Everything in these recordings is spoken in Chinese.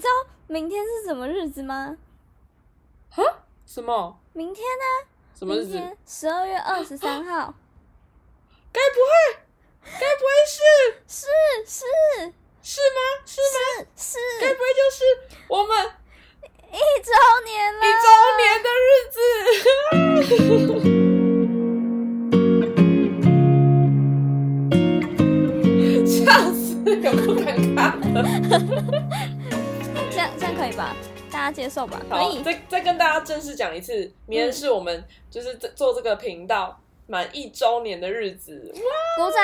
知道明天是什么日子吗？哈？什么？明天呢？什么日子？十二月二十三号。该不会？该不会是是是是吗？是吗？是该不会就是我们一周年了？一周年的日子？笑死，有够尴尬？大家接受吧？可，以。再再跟大家正式讲一次，明天是我们就是这做这个频道满一周年的日子，鼓掌！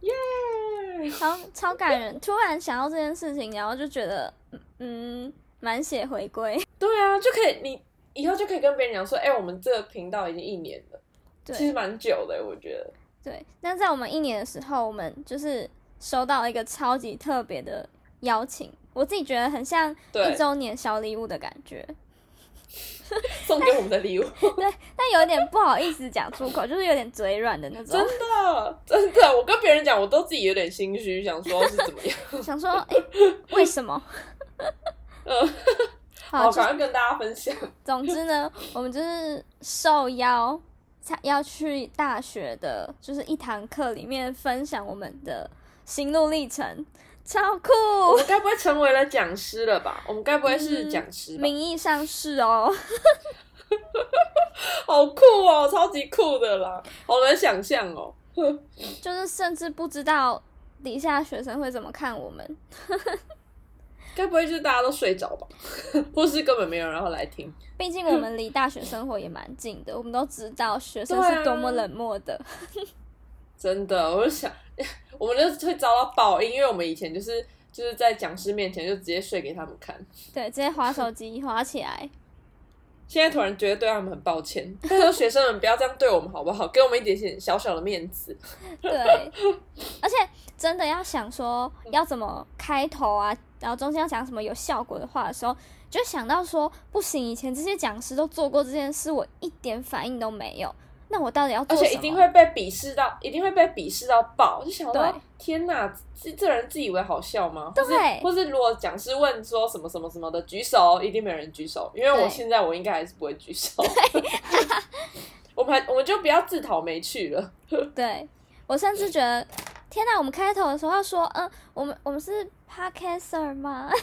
耶！超超感人，突然想到这件事情，然后就觉得，嗯，满血回归。对啊，就可以你以后就可以跟别人讲说，哎、我们这个频道已经一年了，其实蛮久的，我觉得。对，那在我们一年的时候，我们就是收到一个超级特别的邀请，我自己觉得很像一周年小礼物的感觉，送给我们的礼物，对但有点不好意思讲出口，就是有点嘴软的那种真，的真的，我跟别人讲，我都自己有点心虚，想说是怎么样。想说，哎、为什么？嗯，好，好，就赶快跟大家分享。总之呢，我们就是受邀，才要去大学的，就是一堂课里面分享我们的心路历程，超酷。我们该不会成为了讲师了吧？我们该不会是讲师吧？名义上是哦，好酷哦，超级酷的啦，好难想象哦。就是甚至不知道底下学生会怎么看我们。该不会就是大家都睡着吧？或是根本没有人要来听？毕竟我们离大学生活也蛮近的，我们都知道学生是多么冷漠的。真的，我就想，我们就会遭到报应，因为我们以前就是就是在讲师面前就直接睡给他们看。对，直接划手机划起来。现在突然觉得对他们很抱歉，拜托学生们不要这样对我们好不好？给我们一点点小小的面子。对，而且真的要想说要怎么开头啊，然后中间要讲什么有效果的话的时候，就想到说不行，以前这些讲师都做过这件事，我一点反应都没有，那我到底要做什么？而且一定会被鄙视到，一定会被鄙视到爆。就想到，天哪，这这人自以为好笑吗？对或是或是如果讲师问说什么什么什么的，举手，一定没有人举手，因为我对现在我应该还是不会举手。我们还我们就不要自讨没趣了。对我甚至觉得，天哪！我们开头的时候要说，嗯，我们我们是 podcaster 吗？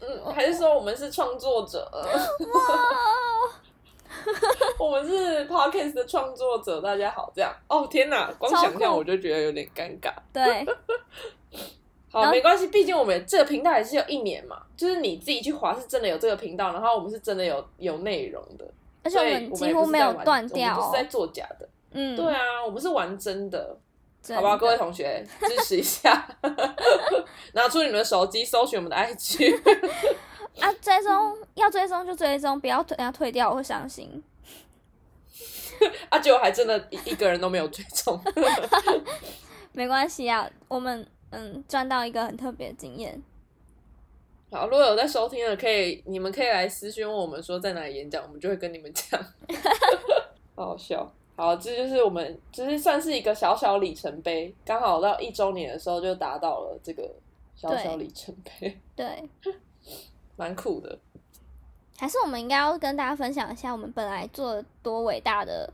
嗯，还是说我们是创作者？我们是 podcast 的创作者，大家好，这样。哦，天哪，光超想象我就觉得有点尴尬。对。好，没关系，毕竟我们这个频道也是有一年嘛，就是你自己去划是真的有这个频道，然后我们是真的有有内容的，而且我们几乎没有断掉哦我们不是在作假的。嗯，对啊，我们是玩真的，真好吧，各位同学支持一下，拿出你们的手机搜寻我们的 IG。啊，追踪要追踪就追踪，不要退，要退掉我会伤心。啊，结果还真的一一个人都没有追踪。没关系啊，我们嗯赚到一个很特别的经验。好，如果有在收听的，可以你们可以来私讯问我们说在哪里演讲，我们就会跟你们讲。好好笑。好，这就是我们就是算是一个小小里程碑，刚好到一周年的时候就达到了这个小小里程碑，对，蛮酷的。还是我们应该要跟大家分享一下，我们本来做的多伟大的，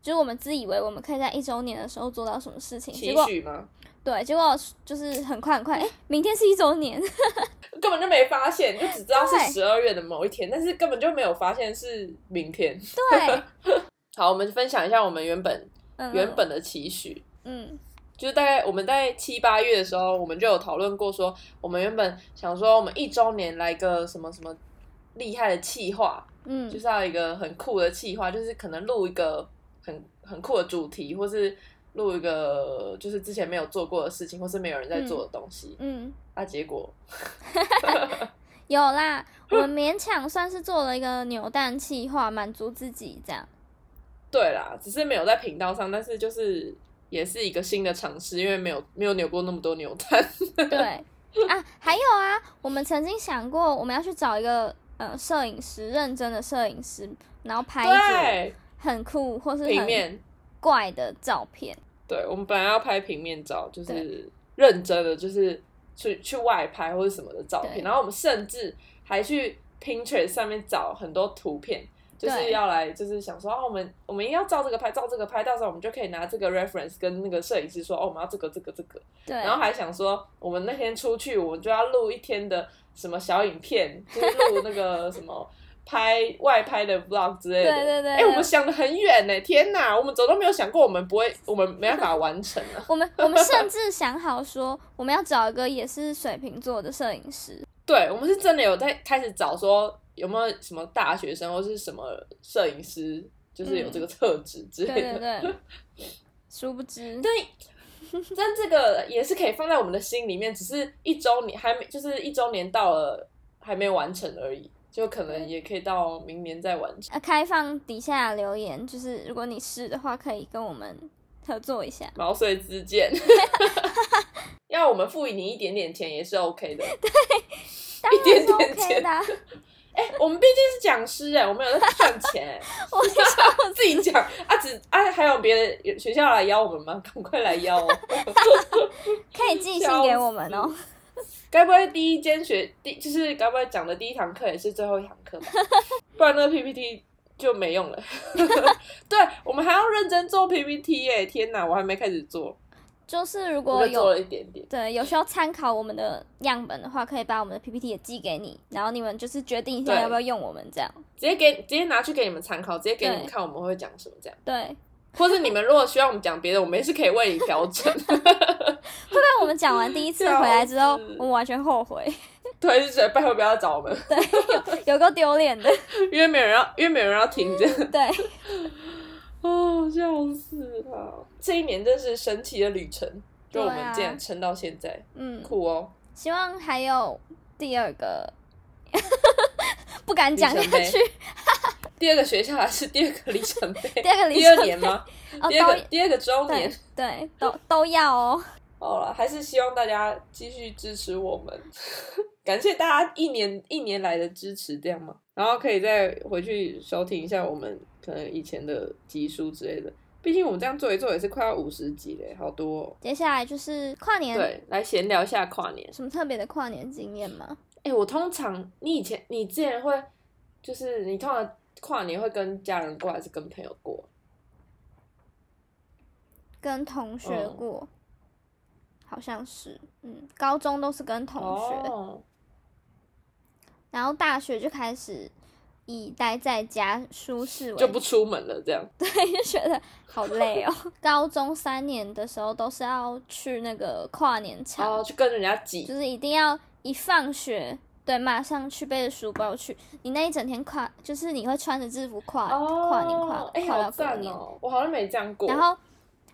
就是我们自以为我们可以在一周年的时候做到什么事情，结期果许吗？对，结果就是很快很快，哎、明天是一周年，根本就没发现，就只知道是十二月的某一天，但是根本就没有发现是明天。对，好，我们分享一下我们原本嗯，原本的期许。嗯就是大概我们在七八月的时候，我们就有讨论过说，我们原本想说我们一周年来个什么什么厉害的企划，嗯就是要一个很酷的企划，就是可能录一个很很酷的主题，或是录一个就是之前没有做过的事情，或是没有人在做的东西。嗯，啊，结果 有啦，我们勉强算是做了一个扭蛋企划，满足自己这样。对啦，只是没有在频道上，但是就是也是一个新的尝试，因为没有没有扭过那么多扭蛋。对啊，还有啊，我们曾经想过，我们要去找一个呃摄影师，认真的摄影师，然后拍一组，很酷或是很平面。怪的照片。对，我们本来要拍平面照，就是认真的，就是去去外拍或者什么的照片，然后我们甚至还去 Pinterest 上面找很多图片。就是要来，就是想说，哦，我们我们一定要照这个拍，照这个拍，到时候我们就可以拿这个 reference 跟那个摄影师说，哦，我们要这个这个这个，对，然后还想说，我们那天出去，我们就要录一天的什么小影片，就是录那个 什么拍外拍的 vlog 之类的。对对对哎、我们想的很远呢，天哪，我们怎么都没有想过，我们不会，我们没办法完成啊。我们我们甚至想好说，我们要找一个也是水瓶座的摄影师，对，我们是真的有在开始找说有没有什么大学生或是什么摄影师，就是有这个特质之类对的。对对，殊不知，但这个也是可以放在我们的心里面，只是一周年还没，就是一周年到了还没完成而已，就可能也可以到明年再完成。呃，开放底下留言，就是如果你是的话，可以跟我们合作一下。毛遂自荐，要我们付你一点点钱也是 OK 的。对一点点钱的啊、哎、我们毕竟是讲师哎，我们有在赚钱哎，我想自己讲啊，只啊还有别的学校来邀我们吗？赶快来邀哦！可以寄信给我们哦。该不会第一间学第就是该不会讲的第一堂课也是最后一堂课吧？不然那个 PPT 就没用了。对，我们还要认真做 PPT 哎！天哪，我还没开始做，就是如果就做有了一点点。对有需要参考我们的样本的话，可以把我们的 PPT 也寄给你，然后你们就是决定一下要不要用我们这样。直接给直接拿去给你们参考，直接给你们看我们会讲什么这样。对，或是你们如果需要我们讲别的，我们也是可以为你调整。会不会我们讲完第一次回来之后，我们完全后悔，对，就觉得拜托不要找我们，对有够丢脸的。因为没有人要，因为没有人要听这样。对，哦，笑死了！这一年真是神奇的旅程，就我们对啊竟然撑到现在，嗯，酷哦！希望还有第二个，不敢讲下去。第二个学校还是第二个里程碑？第二个里第程碑二年吗？哦，第二个第二个周年对。对，都都要哦。好了，还是希望大家继续支持我们，感谢大家一年一年来的支持，这样吗？然后可以再回去收听一下我们可能以前的集数之类的。毕竟我们这样做一做也是快要五十集嘞，好多、哦。接下来就是跨年，对，来闲聊一下跨年。什么特别的跨年经验吗？哎、我通常你以前你之前会，就是你通常跨年会跟家人过还是跟朋友过？跟同学嗯过，好像是，嗯，高中都是跟同学，哦，然后大学就开始以待在家舒适为就不出门了，这样。对，就觉得好累哦。高中三年的时候都是要去那个跨年场，然后去跟人家挤就，是一定要一放学，对，马上去背着书包去。你那一整天跨，就是你会穿着制服跨、跨年跨哦，哎、跨好到隔年，赞哦！我好像没这样过。然后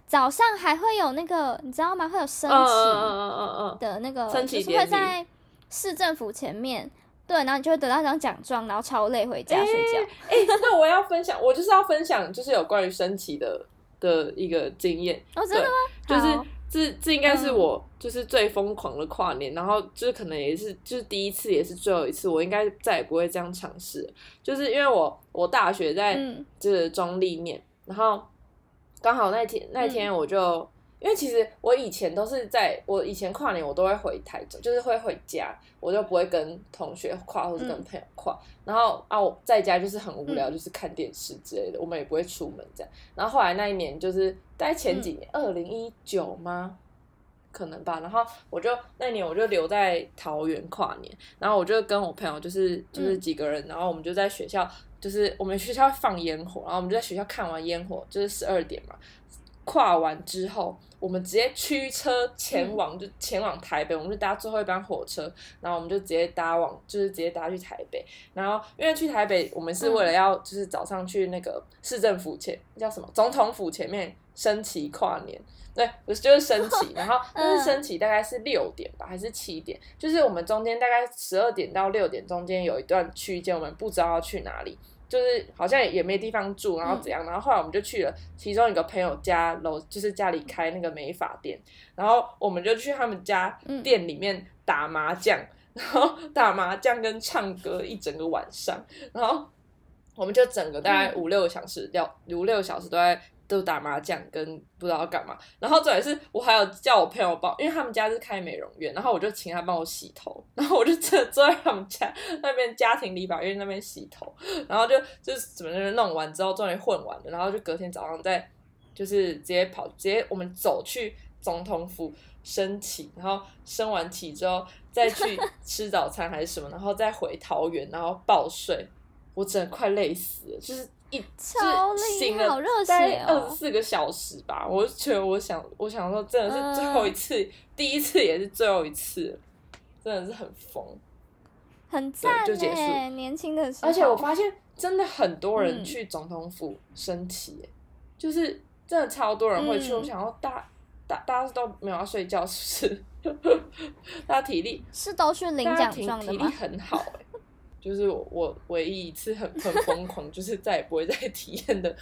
早上还会有那个，你知道吗？会有升旗嗯嗯嗯嗯嗯嗯，的那个，就是升旗会在市政府前面。对，然后你就会得到一张奖状，然后超累回家睡觉。哎、那我要分享，我就是要分享，就是有关于升旗的的一个经验，哦，真的吗？就是这这应该是嗯我就是最疯狂的跨年，然后就是可能也是就是第一次，也是最后一次，我应该再也不会这样尝试，就是因为我我大学在嗯就是中立念，然后刚好那天那天我就。因为其实我以前都是在我以前跨年，我都会回台中，就是会回家，我就不会跟同学跨或者跟嗯朋友跨。然后啊，我在家就是很无聊，嗯就是看电视之类的，我们也不会出门这样。然后后来那一年就是大概前几年，二零一九吗？可能吧。然后我就那一年我就留在桃园跨年，然后我就跟我朋友就是就是嗯几个人，然后我们就在学校，就是我们学校放烟火，然后我们就在学校看完烟火，就是十二点嘛。跨完之后，我们直接驱车前往，就前往台北。我们就搭最后一班火车，然后我们就直接搭往，就是直接搭去台北。然后因为去台北，我们是为了要就是早上去那个市政府前叫什么总统府前面升旗跨年。对，不是就是升旗，然后 但是升旗大概是六点吧，还是七点？就是我们中间大概十二点到六点中间有一段区间，我们不知道要去哪里。就是好像也没地方住，然后怎样，然后后来我们就去了其中一个朋友家楼，就是家里开那个美发店，然后我们就去他们家嗯。店里面打麻将，然后打麻将跟唱歌一整个晚上，然后我们就整个大概嗯。五六个小时，要五六个小时都在都打麻将跟不知道干嘛。然后重点是我还有叫我朋友帮，因为他们家是开美容院，然后我就请他帮我洗头，然后我就真的坐在他们家那边家庭理发院那边洗头，然后就就是怎么就是弄完之后终于混完了，然后就隔天早上再就是直接跑，直接我们走去总统府升旗，然后升完旗之后再去 吃早餐还是什么，然后再回桃园，然后报税，我真的快累死了，就是一超醒了害好热血哦二十四个小时吧，我就觉得我想我想说真的是最后一次，第一次也是最后一次，真的是很疯。很赞就结束欸年轻的时候，而且我发现真的很多人嗯去总统府升旗、欸，就是真的超多人会去。嗯我想要大大大家都没有要睡觉，是不是？大家体力是都去领奖体体力状的吗？很好、欸，就是我我唯一一次很很疯狂，就是再也不会再体验的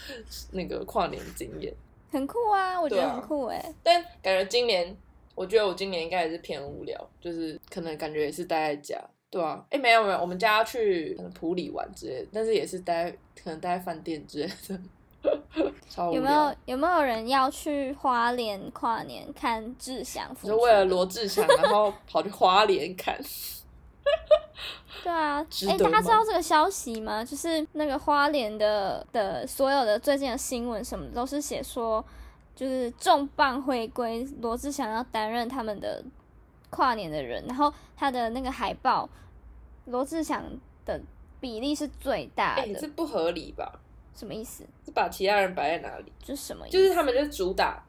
那个跨年经验。很酷啊，我觉得很酷哎。但感觉今年，我觉得我今年应该也是偏无聊，就是可能感觉也是待在家。对啊，哎，没有没有，我们家要去可能普里玩之类的，但是也是待可能待在饭店之类的。有没有有没有人要去花莲跨年看志祥？就为了罗志祥，然后跑去花莲看？对啊，哎、大家知道这个消息吗？就是那个花莲的的所有的最近的新闻什么的都是写说，就是重磅回归，罗志祥要担任他们的跨年的人，然后他的那个海报，罗志祥的比例是最大哎、的，这不合理吧？什么意思？是把其他人摆在哪里？就是什么意思？就是他们就是主打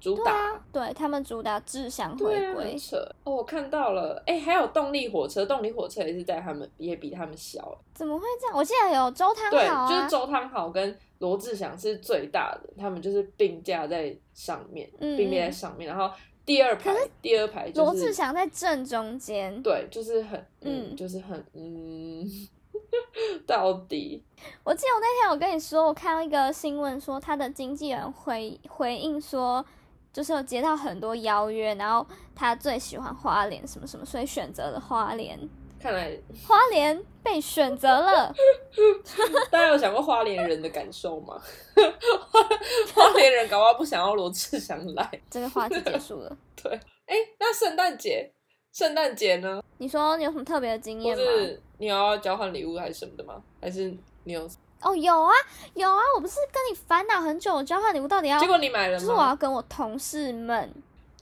主打。对他们主打志祥回归很，扯哦！我看到了，哎、还有动力火车，动力火车也是在他们，也比他们小，怎么会这样？我记得有周汤对，豪啊，就是周汤豪跟罗志祥是最大的，他们就是并驾在上面，嗯并列在嗯上面，然后第二排，第二排就是罗志祥在正中间。对，就是很，嗯，嗯就是很，嗯，到底我记得我那天我跟你说，我看到一个新闻说，他的经纪人回回应说，就是有接到很多邀约，然后他最喜欢花莲什么什么，所以选择了花莲。看来花莲被选择了，大家有想过花莲人的感受吗？花 花莲人搞不好不想要罗志祥来，这个话题结束了。对，哎、那圣诞节，圣诞节呢？你说你有什么特别的经或验吗？是你有要交换礼物还是什么的吗？还是你有？哦，有啊有啊，我不是跟你烦恼很久，我交换礼物到底要，结果你买了就是我？要跟我同事们，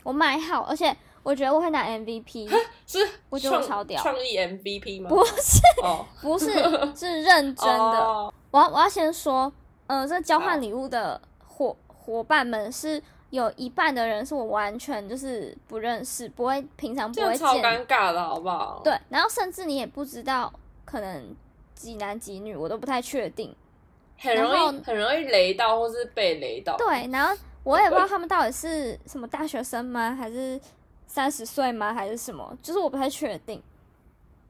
我买好，而且我觉得我会拿 MVP，是我觉得我创超屌创意 MVP 吗？不是哦，不是 是认真的。哦我要我要先说，呃，这交换礼物的伙伙伴们是有一半的人是我完全就是不认识，不会平常不会见超会见，尴尬的好不好？对，然后甚至你也不知道可能几男几女，我都不太确定，很容易很容易雷到，或是被雷到。对，然后我也不知道他们到底是什么大学生吗，还是三十岁吗，还是什么，就是我不太确定。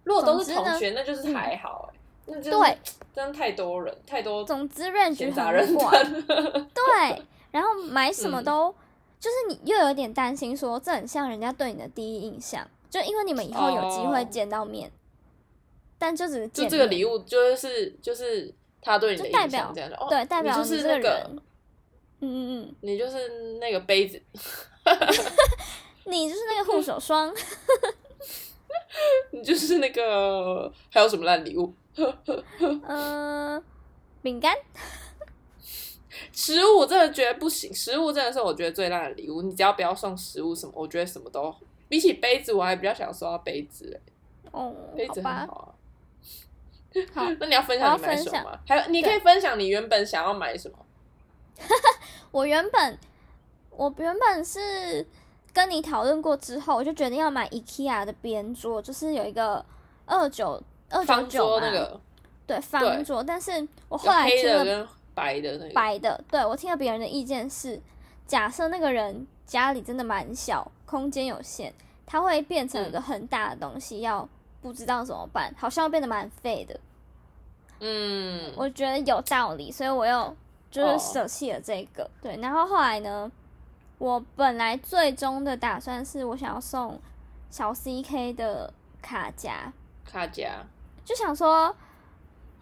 如果都是同学，那就是还好哎、那就是对，真的太多人，太多。总之杂人很广，对，然后买什么嗯。都，就是你又有点担心说，这很像人家对你的第一印象，就因为你们以后有机会哦。见到面，但就只是就这个礼物，就是就是他对你的就代表这样哦，对代表你就是那个嗯嗯嗯，你就是那个杯子，你就是那个护手霜，你就是那个还有什么烂礼物？嗯、饼干，食物我真的觉得不行，食物真的是我觉得最烂的礼物。你只要不要送食物什么，我觉得什么都比起杯子，我还比较想收到杯子、欸，哦杯，子很好吧，好啊。好，那你要分享你买什么吗？还有，你可以分享你原本想要买什么。我原本我原本是跟你讨论过之后，我就决定要买 IKEA 的边桌，就是有一个二九二九方桌那个。对方桌，但是我后来听了黑的跟白的那个，白的，对我听了别人的意见是，假设那个人家里真的蛮小，空间有限，他会变成一个很大的东西，要不知道怎么办，好像会变得蛮废的。嗯，我觉得有道理，所以我又就是哦舍弃了这个。对，然后后来呢，我本来最终的打算是我想要送小 CK 的卡夹，卡夹，就想说，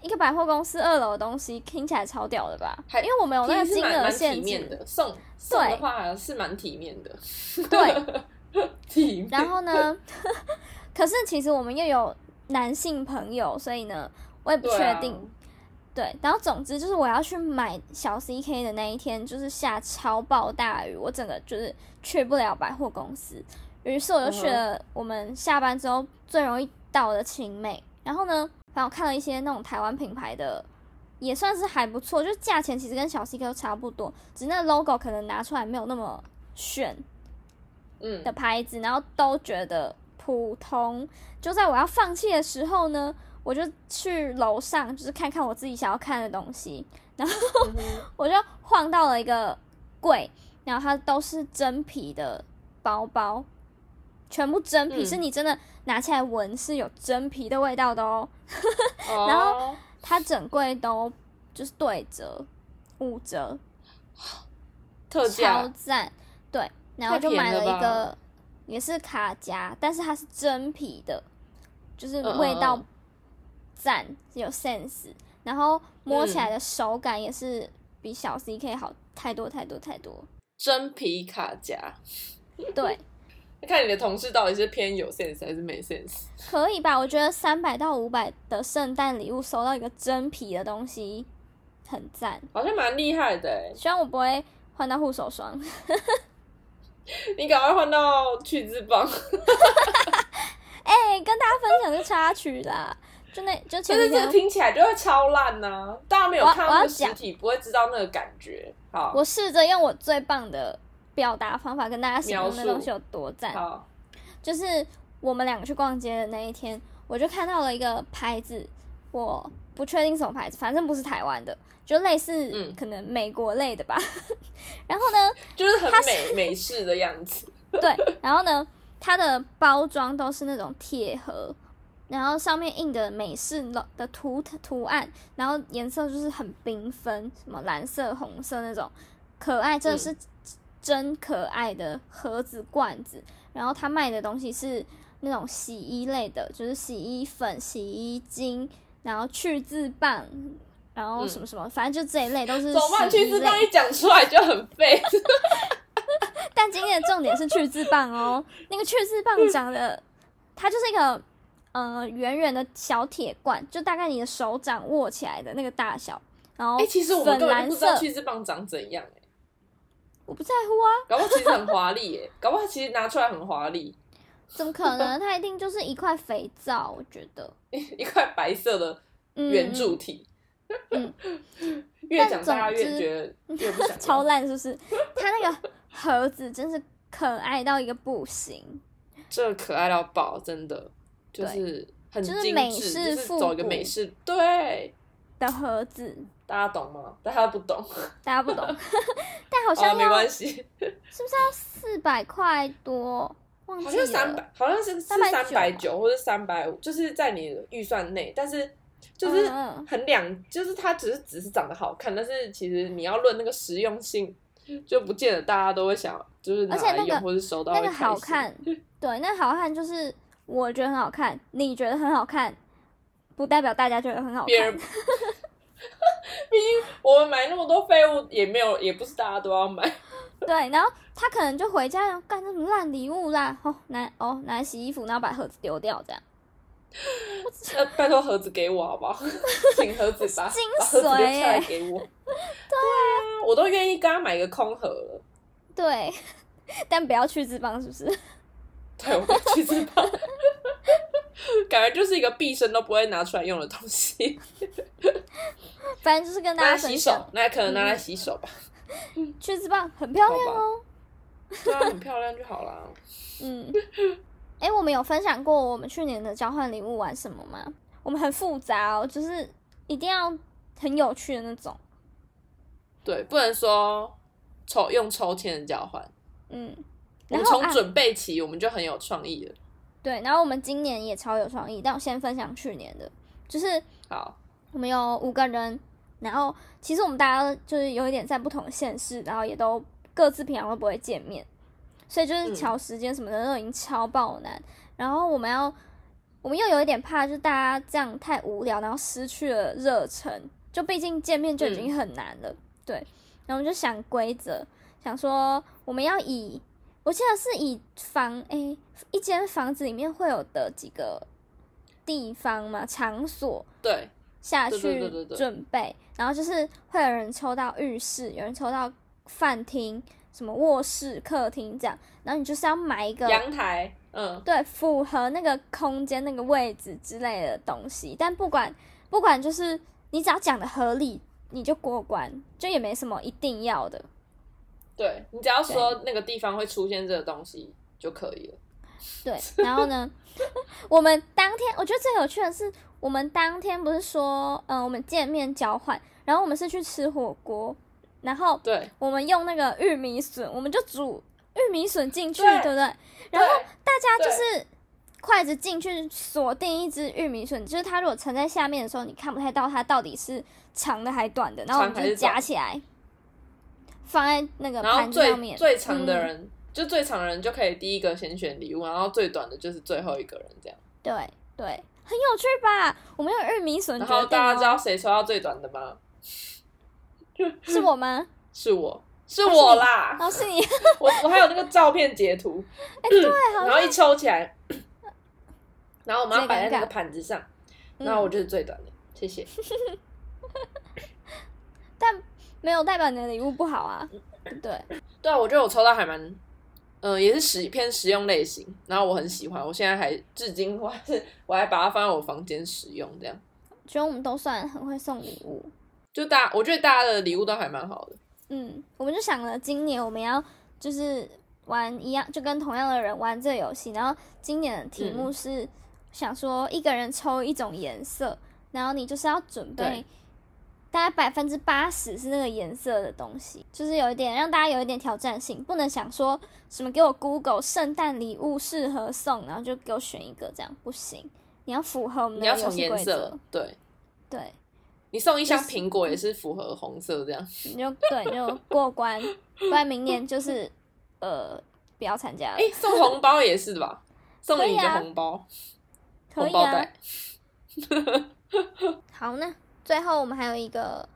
一个百货公司二楼的东西听起来超屌的吧？因为我们有那个金额限制的，送送的话是蛮体面的，对。体面。然后呢，可是其实我们又有男性朋友，所以呢，我也不确定。对，然后总之就是我要去买小 CK 的那一天，就是下超暴大雨，我整个就是去不了百货公司。于是我就去了我们下班之后最容易到的青美。然后呢，反正我看了一些那种台湾品牌的，也算是还不错，就是价钱其实跟小 CK 都差不多，只是那 logo 可能拿出来没有那么炫。嗯的牌子，然后都觉得普通。就在我要放弃的时候呢，我就去楼上，就是看看我自己想要看的东西，然后 我就晃到了一个柜，然后它都是真皮的包包，全部真皮，嗯是你真的拿起来闻是有真皮的味道的哦。然后，它整柜都就是对折、五折，特超赞。对，然后太就买了一个，也是卡夹，但是它是真皮的，就是味道嗯赞，有 sense，然后摸起来嗯的手感也是比小 CK 好太多太多太多。真皮卡夹。对，看你的同事到底是偏有 sense 还是没 sense？可以吧？我觉得三百到五百的圣诞礼物收到一个真皮的东西，很赞。好像蛮厉害的哎，希望我不会换到护手霜。你赶快换到曲子棒，哎、跟大家分享这个插曲啦，就那就前几天但是这个听起来就会超烂呐、大家没有看到那个我要讲实体，不会知道那个感觉。好，我试着用我最棒的表达方法跟大家形容那东西有多赞。好，就是我们两个去逛街的那一天，我就看到了一个牌子，我不确定什么牌子，反正不是台湾的，就类似嗯可能美国类的吧。然后呢，就是很美美式的样子。对，然后呢，它的包装都是那种铁盒，然后上面印的美式的图图案，然后颜色就是很缤纷，什么蓝色、红色那种，可爱，真的是真可爱的盒子罐子。然后它卖的东西是那种洗衣类的，就是洗衣粉、洗衣精，然后去渍棒。然后什么什么，反正就这一类都是怎么办？洗衣类去渍棒一讲出来就很废。但今天的重点是去渍棒哦，那个去渍棒长得，它就是一个呃圆圆的小铁罐，就大概你的手掌握起来的那个大小，然后哎、其实我们粉根本蓝色，就不知道去渍棒长怎样哎、我不在乎啊，搞不好其实很华丽耶，搞不好其实拿出来很华丽，怎么可能？它一定就是一块肥皂，我觉得，一块白色的嗯，圆柱体。嗯越但讲大家越觉得越不想。超烂，是不是？它那个盒子真是可爱到一个不行，这可爱到爆，真的就是很就是精致，美式就是复走一个古美式，对，的盒子，大家懂吗？大家不懂，大家不懂，但好像，没关系，是不是要四百块多？忘记好了，像三百，好像是是三390百九或者三百五，就是在你预算内，但是就是很两，就是它只是只是长得好看，但是其实你要论那个实用性，就不见得大家都会想，就是拿来用或者收到那个会开心。好看，对，那好看就是我觉得很好看，你觉得很好看，不代表大家觉得很好别人，看。毕竟我们买那么多废物，也没有，也不是大家都要买。对，然后他可能就回家然后干这什么烂礼物啦，哦拿哦拿来洗衣服，然后把盒子丢掉这样。呃 拜托盒子给我好不好？请盒子把精把盒子留髓下来给我。对啊，我都愿意跟他买个空盒了。对，但不要去脂肪，是不是？对，我不去脂肪，感觉就是一个毕生都不会拿出来用的东西，反正就是跟大家洗手，，那可能拿来洗手吧。去脂肪很漂亮哦。对啊，很漂亮就好啦。嗯，哎、我们有分享过我们去年的交换礼物玩什么吗？我们很复杂哦，就是一定要很有趣的那种。对，不能说抽用抽签的交换，嗯，我们然后准备起我们就很有创意了。对，然后我们今年也超有创意，但我先分享去年的，就是好，我们有五个人，然后其实我们大家就是有一点在不同的县市，然后也都各自平常都不会见面，所以就是嗯调时间什么的都已经超爆难。然后我们要我们又有一点怕，就是大家这样太无聊，然后失去了热忱。就毕竟见面就已经很难了，对。然后我们就想规则，想说我们要以，我记得是以房诶，一间房子里面会有的几个地方嘛，场所对下去准备，然后就是会有人抽到浴室，有人抽到饭厅，什么卧室、客厅这样，然后你就是要买一个阳台，嗯，对，符合那个空间、那个位置之类的东西。但不管不管，就是你只要讲的合理，你就过关，就也没什么一定要的。对你只要说那个地方会出现这个东西就可以了。对，然后呢，我们当天我觉得最有趣的是，我们当天不是说，嗯、我们见面交换，然后我们是去吃火锅，然后对。我们用那个玉米笋，我们就煮玉米笋进去，对。对不对？然后大家就是筷子进去锁定一只玉米笋，就是它如果沉在下面的时候，你看不太到它到底是长的还短的，然后我们就夹起来，放在那个盘子上面。最长的嗯。人、就最长的人就可以第一个先选礼物，然后最短的就是最后一个人这样。对对，很有趣吧？我们用玉米笋然决定后大家知道哦，谁抽到最短的吗？是我吗？是我，是我啦！哦，是你，我我还有那个照片截图，哎，对，然后一抽起来，然后我们要摆在那个盘子上，嗯然后我就是最短的，谢谢。但没有代表你的礼物不好啊。对，对啊，我觉得我抽到还蛮，呃，也是实偏实用类型，然后我很喜欢，我现在还至今我还是我还把它放在我房间使用，这样。觉得我们都算很会送礼物。就大，我觉得大家的礼物都还蛮好的。嗯，我们就想了，今年我们要就是玩一样，就跟同样的人玩这个游戏。然后今年的题嗯目是想说一个人抽一种颜色，然后你就是要准备对大概百分之八十是那个颜色的东西，就是有一点让大家有一点挑战性，不能想说什么给我 Google 圣诞礼物适合送，然后就给我选一个这样不行，你要符合我们的游戏规则，，对对。你送一箱苹果也是符合红色这样。你就对，你就过关，不然明年就是呃不要参加了。哎、送红包也是吧？送你一个红包，可以啊红包袋。好，那最后我们还有一个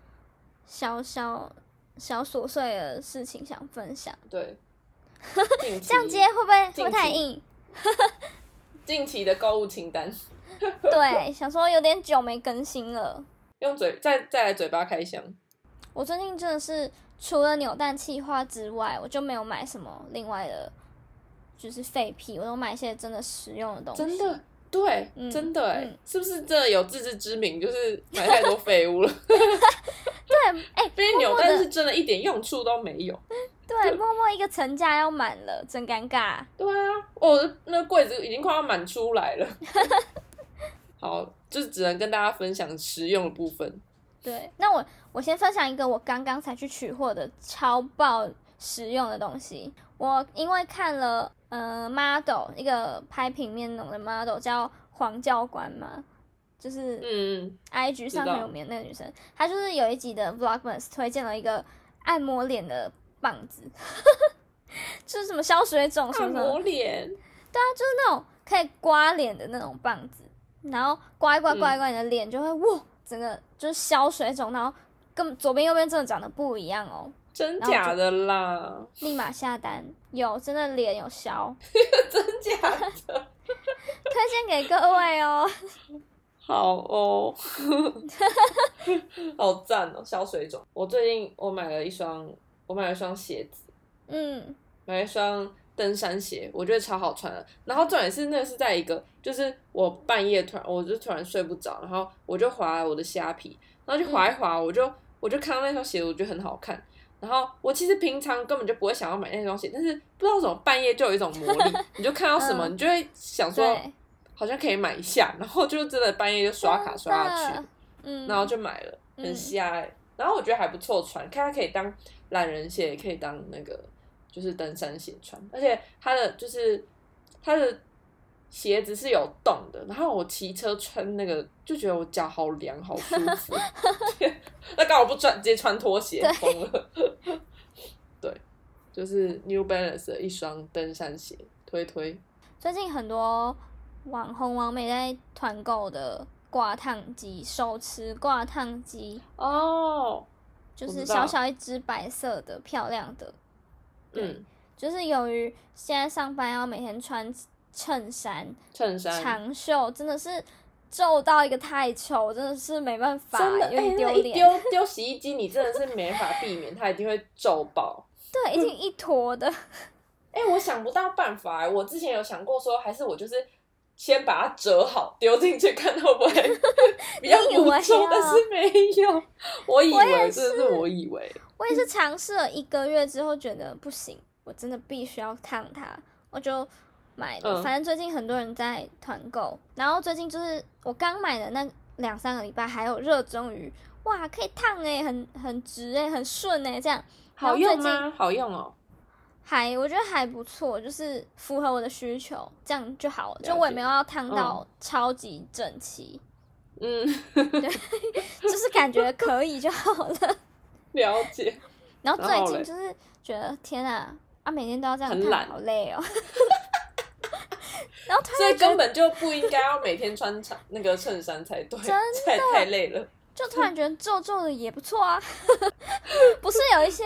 小小小琐碎的事情想分享，对，这样接会不会会不会太硬？近期的购物清单，对，想说有点久没更新了。用嘴再再来嘴巴开箱。我最近真的是除了扭蛋气化之外，我就没有买什么另外的，就是废屁，我都买一些真的实用的东西。真的，对，嗯真的哎、嗯是不是真的有自知之明？就是买太多废物了，对，哎、因为扭默默的蛋是真的一点用处都没有。对，默默一个层架要满了，真尴尬。对啊，我的那柜子已经快要满出来了。好，就是只能跟大家分享实用的部分。对，那我我先分享一个我刚刚才去取货的超爆实用的东西。我因为看了呃 model 一个拍平面那种的 model 叫黄教官嘛，就是嗯，IG 上很有名的那个女生，她就是有一集的 Vlogmas 推荐了一个按摩脸的棒子，就是什么消水肿什按么什么。摩脸，那种可以刮脸的那种棒子，然后刮一刮嗯。刮一刮，你的脸就会、哇，整个就是消水肿，然后跟左边右边真的长得不一样哦，真假的啦？立马下单，有真的脸有消，真假的？推荐给各位哦。好哦，好赞哦，消水肿。我最近我买了一双，我买了一双鞋子，嗯买了一双登山鞋，我觉得超好穿的。然后重点是那个是在一个，就是我半夜突然，我就突然睡不着，然后我就划我的虾皮，然后就划一划，我就我就看到那双鞋，我觉得很好看。然后我其实平常根本就不会想要买那双鞋，但是不知道怎么半夜就有一种魔力，你就看到什么，嗯你就会想说，好像可以买一下，然后就真的半夜就刷卡刷下去嗯，然后就买了，很嗯瞎哎、然后我觉得还不错穿，看它可以当懒人鞋，也可以当那个就是登山鞋穿，而且它的就是它的鞋子是有洞的，然后我骑车穿那个就觉得我脚好凉，好舒服。那刚好不穿，直接穿拖鞋，对疯了。对，就是 New Balance 的一双登山鞋，推推。最近很多网红网美在团购的挂烫机，手持挂烫机，哦，就是小小一只白色的，漂亮的。嗯，就是由于现在上班要每天穿衬衫、衬衫长袖，真的是皱到一个太丑，真的是没办法，真的，有哎、点丢脸。那一丢丢洗衣机，你真的是没法避免，它一定会皱爆。对，一定一坨的。哎、我想不到办法、我之前有想过说，还是我就是先把它折好，丢进去看会不会 比较你以为不皱，啊但是没有。我以为，真的是我以为。我也是尝试了一个月之后，觉得不行，我真的必须要烫它，我就买的。嗯反正最近很多人在团购，然后最近就是我刚买的那两三个礼拜，还有热衷于哇，可以烫哎、很很直哎、很顺哎、这样。好用吗？好用哦。还我觉得还不错，就是符合我的需求，这样就好了。就我也没有要烫到超级整齐，嗯，对 就是感觉可以就好了。了解。然后最近就是觉得天啊啊，每天都要这样很懒烫，好累哦。然后突所以根本就不应该要每天穿长那个衬衫才对，真的太太累了。就突然觉得皱皱的也不错啊。不是有一些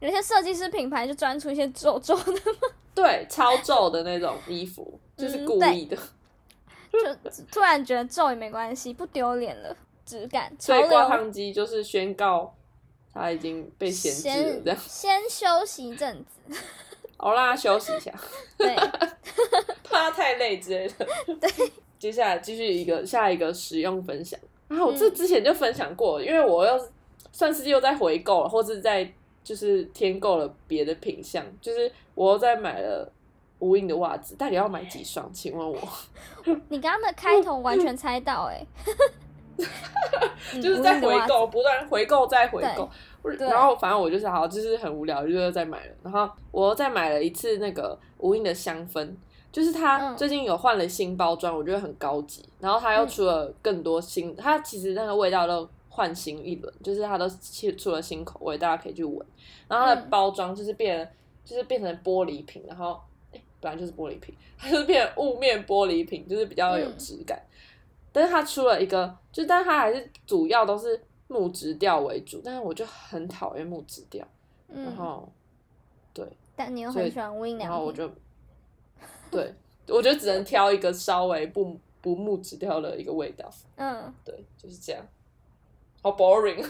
有一些设计师品牌就专出一些皱皱的吗？对，超皱的那种衣服，就是嗯故意的。就突然觉得皱也没关系，不丢脸了，质感潮所以挂流。烫机就是宣告他已经被闲置了，先这样。先休息一阵子，好啦，休息一下，对，怕太累之类的。对，接下来继续一个下一个使用分享。然后我嗯这之前就分享过，因为我又算是又在回购了，或是在就是添购了别的品相，就是我又在买了无印的袜子，到底要买几双？请问我，你刚刚的开头完全猜到哎、嗯就是在回购，不断回购再回购。对然后反正我就是好，就是很无聊，就又再买了。然后我又再买了一次那个无印的香氛，就是它嗯最近有换了新包装，我觉得很高级。然后它又出了更多新，它其实那个味道都换新一轮，就是它都出出了新口味，大家可以去闻。然后它的嗯包装就是变，就是变成玻璃瓶，然后诶本来就是玻璃瓶，它就是变成雾面玻璃瓶，就是比较有嗯质感。但是它出了一个，就但它还是主要都是木质调为主，但是我就很讨厌木质调，然嗯，后对，但你又很喜欢无印良品，然后我就 对，我就只能挑一个稍微不不木质调的一个味道，嗯，对，就是这样，好 boring，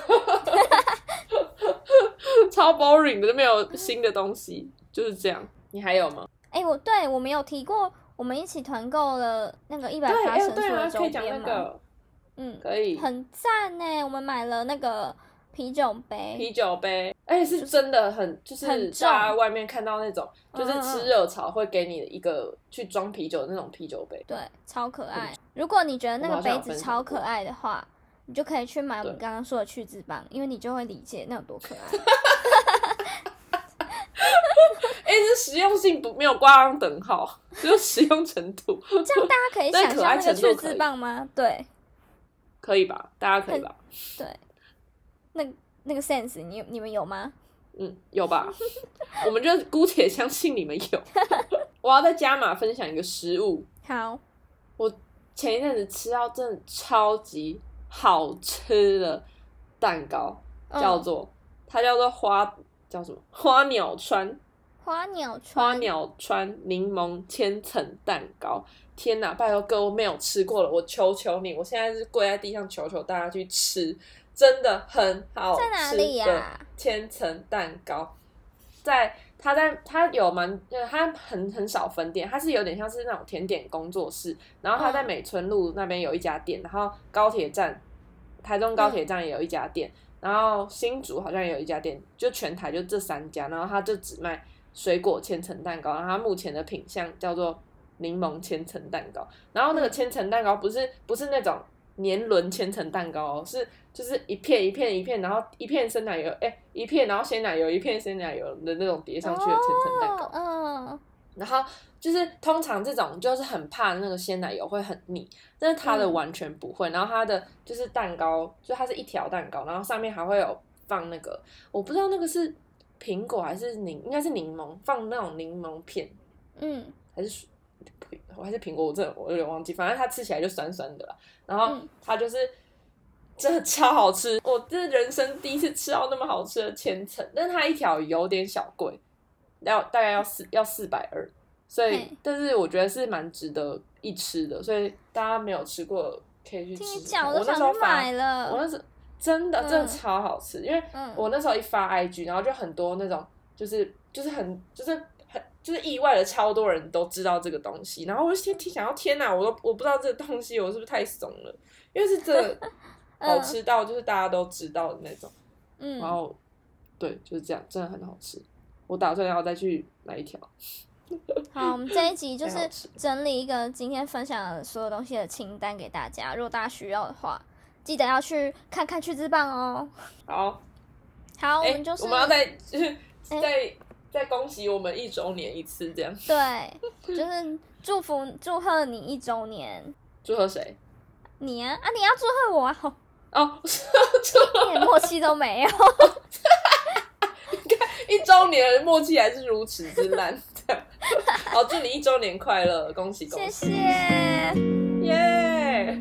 超 boring 的，就没有新的东西，就是这样。你还有吗？哎、我对我们有提过，我们一起团购了那个一百对，趴哎、对啊，神速的周可以讲那边嘛，个，嗯，可以。很赞呢。我们买了那个啤酒杯，啤酒杯，而且是真的很，就是很重大家外面看到那种，就是吃热炒会给你一个去装啤酒的那种啤酒杯。对，超可爱。如果你觉得那个杯子超可爱的话，你就可以去买我们对刚刚说的去渍棒，因为你就会理解那有多可爱。哎、这实用性不没有挂上等号，只 有实用程度，这样大家可以想象那个去渍棒吗？对可以吧？大家可以吧？对，那那个 sense 你你们有吗？嗯，有吧？我们就姑且相信你们有。我要再加码分享一个食物，好，我前一阵子吃到真的超级好吃的蛋糕，嗯叫做它叫做花叫什么花鸟川花鸟花川，鸟川柠檬千层蛋糕。天哪！拜托各位，我没有吃过了，我求求你，我现在是跪在地上求求大家去吃，真的很好吃在哪里呀、的千层蛋糕，在他在他有蛮，呃它很很少分店，他是有点像是那种甜点工作室，然后他在嗯美村路那边有一家店，然后高铁站，台中高铁站也有一家店，然后新竹好像也有一家店，就全台就这三家，然后他就只卖水果千层蛋糕，然后它目前的品相叫做柠檬千层蛋糕，然后那个嗯千层蛋糕不是不是那种年轮千层蛋糕哦，是就是一片一片一片，然后一片生奶油，哎、一片然后鲜奶油，一片鲜奶油的那种叠上去的千层蛋糕。哦嗯，然后就是通常这种就是很怕那个鲜奶油会很腻，但是它的嗯完全不会。然后它的就是蛋糕，就它是一条蛋糕，然后上面还会有放那个，我不知道那个是苹果还是柠，应该是柠檬，放那种柠檬片嗯，还是我还是苹果，我真的我有点忘记，反正它吃起来就酸酸的啦。然后嗯它就是真的超好吃，我这人生第一次吃到那么好吃的千层，但是它一条有点小贵，要大概要四要四百二，所以但是我觉得是蛮值得一吃的，所以大家没有吃过可以去吃我都想去那时候买了。我那时候真的真的嗯超好吃，因为嗯。我那时候一发 IG，然后就很多那种就是就是很就是很就是意外的超多人都知道这个东西，然后我就先听想要天哪，我都我不知道这个东西，我是不是太怂了？因为是真的 好吃到就是大家都知道的那种，嗯，然后对就是这样，真的很好吃。我打算要再去买一条，好，我们这一集就是 整理一个今天分享的所有东西的清单给大家，如果大家需要的话，记得要去看看去之棒哦。好，好，我哎、们就是我们要再就是哎再再恭喜我们一周年一次，这样对，就是祝福祝贺你一周年，祝贺谁？你啊啊，你要祝贺我啊，吼哦，一点默契都没有。一周年的默契还是如此之烂。这 样好，祝你一周年快乐，恭喜恭谢喜，谢。耶！